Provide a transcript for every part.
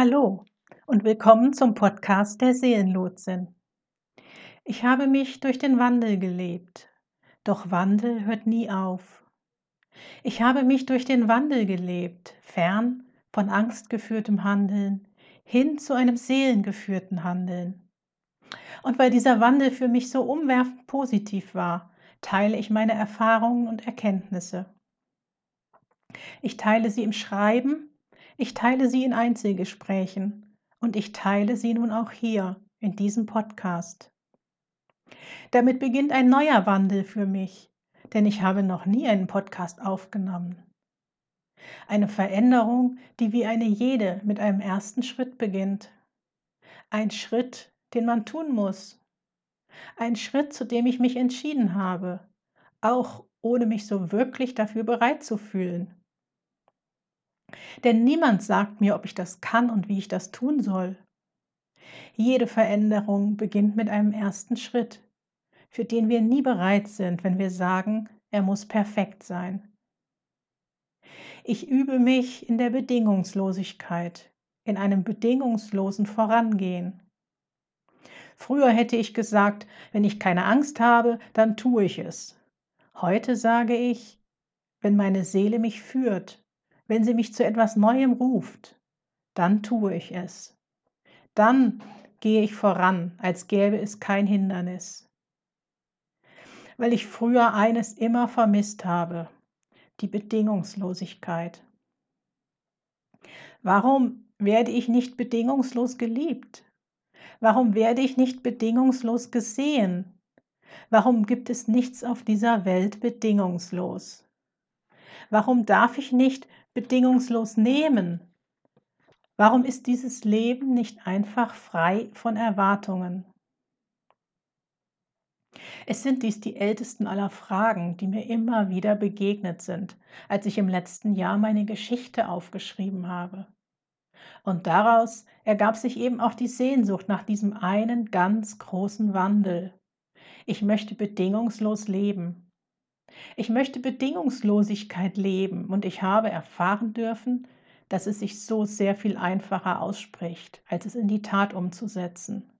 Hallo und willkommen zum Podcast der Seelenlotsin. Ich habe mich durch den Wandel gelebt, doch Wandel hört nie auf. Ich habe mich durch den Wandel gelebt, fern von angstgeführtem Handeln, hin zu einem seelengeführten Handeln. Und weil dieser Wandel für mich so umwerfend positiv war, teile ich meine Erfahrungen und Erkenntnisse. Ich teile sie im Schreiben, ich teile sie in Einzelgesprächen und ich teile sie nun auch hier in diesem Podcast. Damit beginnt ein neuer Wandel für mich, denn ich habe noch nie einen Podcast aufgenommen. Eine Veränderung, die wie eine jede mit einem ersten Schritt beginnt. Ein Schritt, den man tun muss. Ein Schritt, zu dem ich mich entschieden habe, auch ohne mich so wirklich dafür bereit zu fühlen. Denn niemand sagt mir, ob ich das kann und wie ich das tun soll. Jede Veränderung beginnt mit einem ersten Schritt, für den wir nie bereit sind, wenn wir sagen, er muss perfekt sein. Ich übe mich in der Bedingungslosigkeit, in einem bedingungslosen Vorangehen. Früher hätte ich gesagt, wenn ich keine Angst habe, dann tue ich es. Heute sage ich, wenn meine Seele mich führt, wenn sie mich zu etwas Neuem ruft, dann tue ich es. Dann gehe ich voran, als gäbe es kein Hindernis. Weil ich früher eines immer vermisst habe, die Bedingungslosigkeit. Warum werde ich nicht bedingungslos geliebt? Warum werde ich nicht bedingungslos gesehen? Warum gibt es nichts auf dieser Welt bedingungslos? Warum darf ich nicht bedingungslos nehmen? Warum ist dieses Leben nicht einfach frei von Erwartungen? Es sind dies die ältesten aller Fragen, die mir immer wieder begegnet sind, als ich im letzten Jahr meine Geschichte aufgeschrieben habe. Und daraus ergab sich eben auch die Sehnsucht nach diesem einen ganz großen Wandel. Ich möchte bedingungslos leben. Ich möchte Bedingungslosigkeit leben und ich habe erfahren dürfen, dass es sich so sehr viel einfacher ausspricht, als es in die Tat umzusetzen.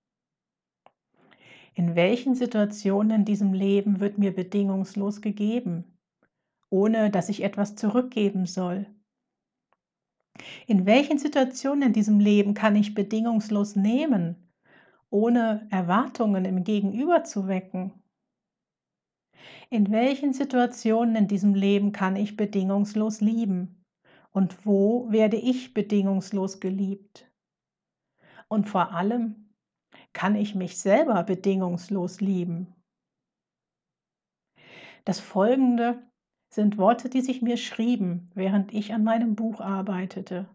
In welchen Situationen in diesem Leben wird mir bedingungslos gegeben, ohne dass ich etwas zurückgeben soll? In welchen Situationen in diesem Leben kann ich bedingungslos nehmen, ohne Erwartungen im Gegenüber zu wecken? In welchen Situationen in diesem Leben kann ich bedingungslos lieben? Und wo werde ich bedingungslos geliebt? Und vor allem, kann ich mich selber bedingungslos lieben? Das Folgende sind Worte, die sich mir schrieben, während ich an meinem Buch arbeitete.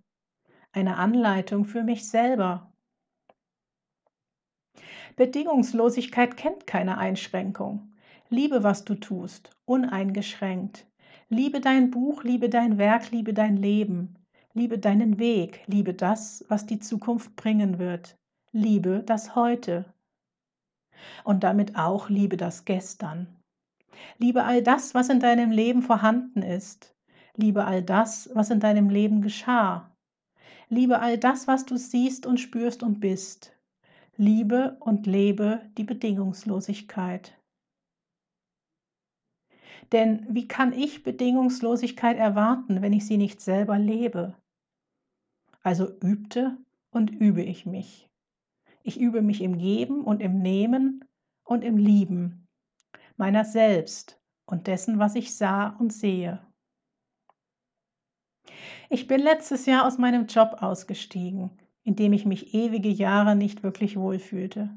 Eine Anleitung für mich selber. Bedingungslosigkeit kennt keine Einschränkung. Liebe, was du tust, uneingeschränkt. Liebe dein Buch, liebe dein Werk, liebe dein Leben. Liebe deinen Weg, liebe das, was die Zukunft bringen wird. Liebe das Heute. Und damit auch liebe das Gestern. Liebe all das, was in deinem Leben vorhanden ist. Liebe all das, was in deinem Leben geschah. Liebe all das, was du siehst und spürst und bist. Liebe und lebe die Bedingungslosigkeit. Denn wie kann ich Bedingungslosigkeit erwarten, wenn ich sie nicht selber lebe? Also übte und übe ich mich. Ich übe mich im Geben und im Nehmen und im Lieben meiner selbst und dessen, was ich sah und sehe. Ich bin letztes Jahr aus meinem Job ausgestiegen, in dem ich mich ewige Jahre nicht wirklich wohlfühlte,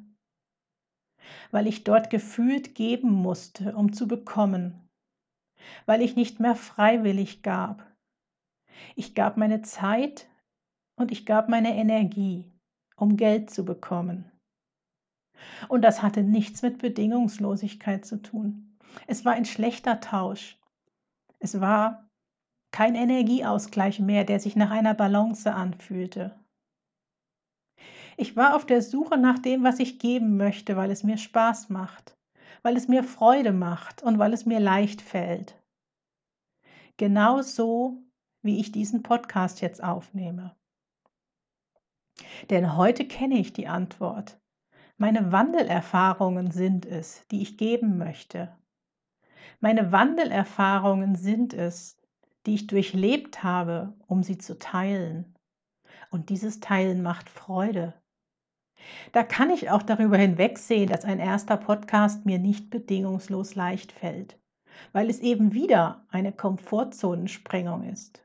weil ich dort gefühlt geben musste, um zu bekommen, weil ich nicht mehr freiwillig gab. Ich gab meine Zeit und ich gab meine Energie, um Geld zu bekommen. Und das hatte nichts mit Bedingungslosigkeit zu tun. Es war ein schlechter Tausch. Es war kein Energieausgleich mehr, der sich nach einer Balance anfühlte. Ich war auf der Suche nach dem, was ich geben möchte, weil es mir Spaß macht weil es mir Freude macht und weil es mir leicht fällt. Genau so, wie ich diesen Podcast jetzt aufnehme. Denn heute kenne ich die Antwort. Meine Wandelerfahrungen sind es, die ich geben möchte. Meine Wandelerfahrungen sind es, die ich durchlebt habe, um sie zu teilen. Und dieses Teilen macht Freude. Da kann ich auch darüber hinwegsehen, dass ein erster Podcast mir nicht bedingungslos leicht fällt, weil es eben wieder eine Komfortzonensprengung ist.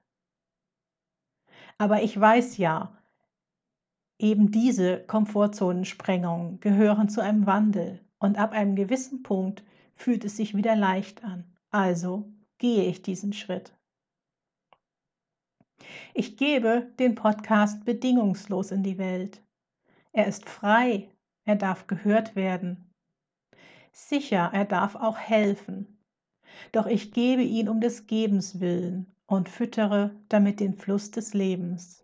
Aber ich weiß ja, Eben diese Komfortzonensprengungen gehören zu einem Wandel und ab einem gewissen Punkt fühlt es sich wieder leicht an. Also gehe ich diesen Schritt. Ich gebe den Podcast bedingungslos in die Welt. Er ist frei, er darf gehört werden. Sicher, er darf auch helfen. Doch ich gebe ihn um des Gebens willen und füttere damit den Fluss des Lebens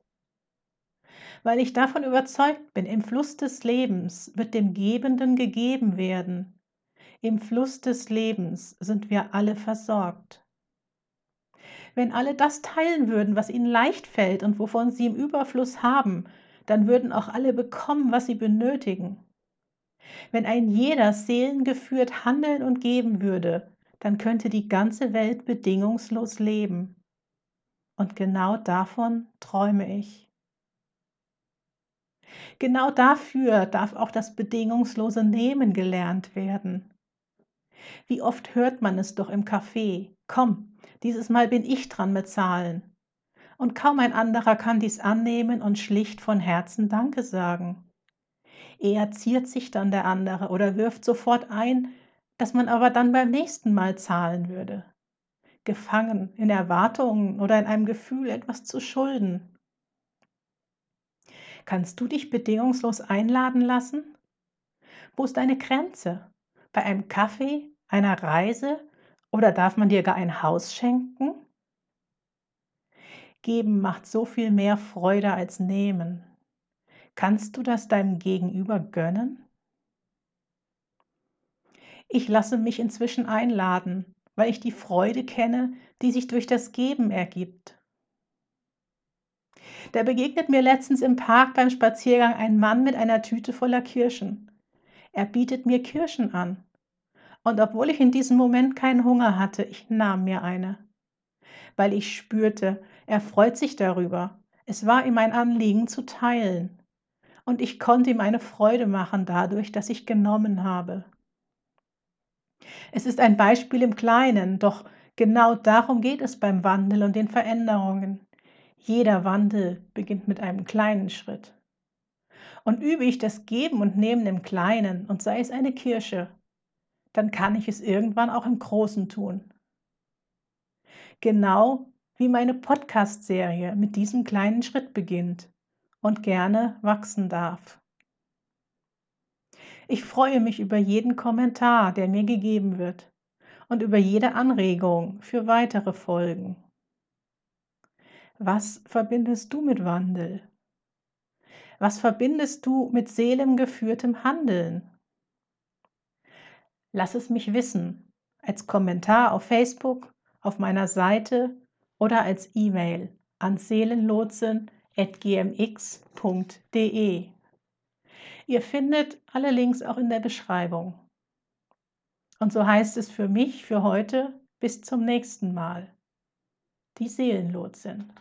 weil ich davon überzeugt bin, im Fluss des Lebens wird dem Gebenden gegeben werden. Im Fluss des Lebens sind wir alle versorgt. Wenn alle das teilen würden, was ihnen leicht fällt und wovon sie im Überfluss haben, dann würden auch alle bekommen, was sie benötigen. Wenn ein jeder seelengeführt handeln und geben würde, dann könnte die ganze Welt bedingungslos leben. Und genau davon träume ich. Genau dafür darf auch das bedingungslose Nehmen gelernt werden. Wie oft hört man es doch im Café, komm, dieses Mal bin ich dran mit Zahlen. Und kaum ein anderer kann dies annehmen und schlicht von Herzen Danke sagen. Eher ziert sich dann der andere oder wirft sofort ein, dass man aber dann beim nächsten Mal zahlen würde. Gefangen in Erwartungen oder in einem Gefühl, etwas zu schulden. Kannst du dich bedingungslos einladen lassen? Wo ist deine Grenze? Bei einem Kaffee, einer Reise oder darf man dir gar ein Haus schenken? Geben macht so viel mehr Freude als nehmen. Kannst du das deinem Gegenüber gönnen? Ich lasse mich inzwischen einladen, weil ich die Freude kenne, die sich durch das Geben ergibt. Da begegnet mir letztens im Park beim Spaziergang ein Mann mit einer Tüte voller Kirschen. Er bietet mir Kirschen an. Und obwohl ich in diesem Moment keinen Hunger hatte, ich nahm mir eine. Weil ich spürte, er freut sich darüber. Es war ihm ein Anliegen zu teilen. Und ich konnte ihm eine Freude machen dadurch, dass ich genommen habe. Es ist ein Beispiel im Kleinen, doch genau darum geht es beim Wandel und den Veränderungen. Jeder Wandel beginnt mit einem kleinen Schritt. Und übe ich das Geben und Nehmen im Kleinen und sei es eine Kirsche, dann kann ich es irgendwann auch im Großen tun. Genau wie meine Podcast-Serie mit diesem kleinen Schritt beginnt und gerne wachsen darf. Ich freue mich über jeden Kommentar, der mir gegeben wird und über jede Anregung für weitere Folgen. Was verbindest du mit Wandel? Was verbindest du mit seelengeführtem Handeln? Lass es mich wissen, als Kommentar auf Facebook, auf meiner Seite oder als E-Mail an seelenlotsen.gmx.de. Ihr findet alle Links auch in der Beschreibung. Und so heißt es für mich für heute bis zum nächsten Mal. Die Seelenlotsin.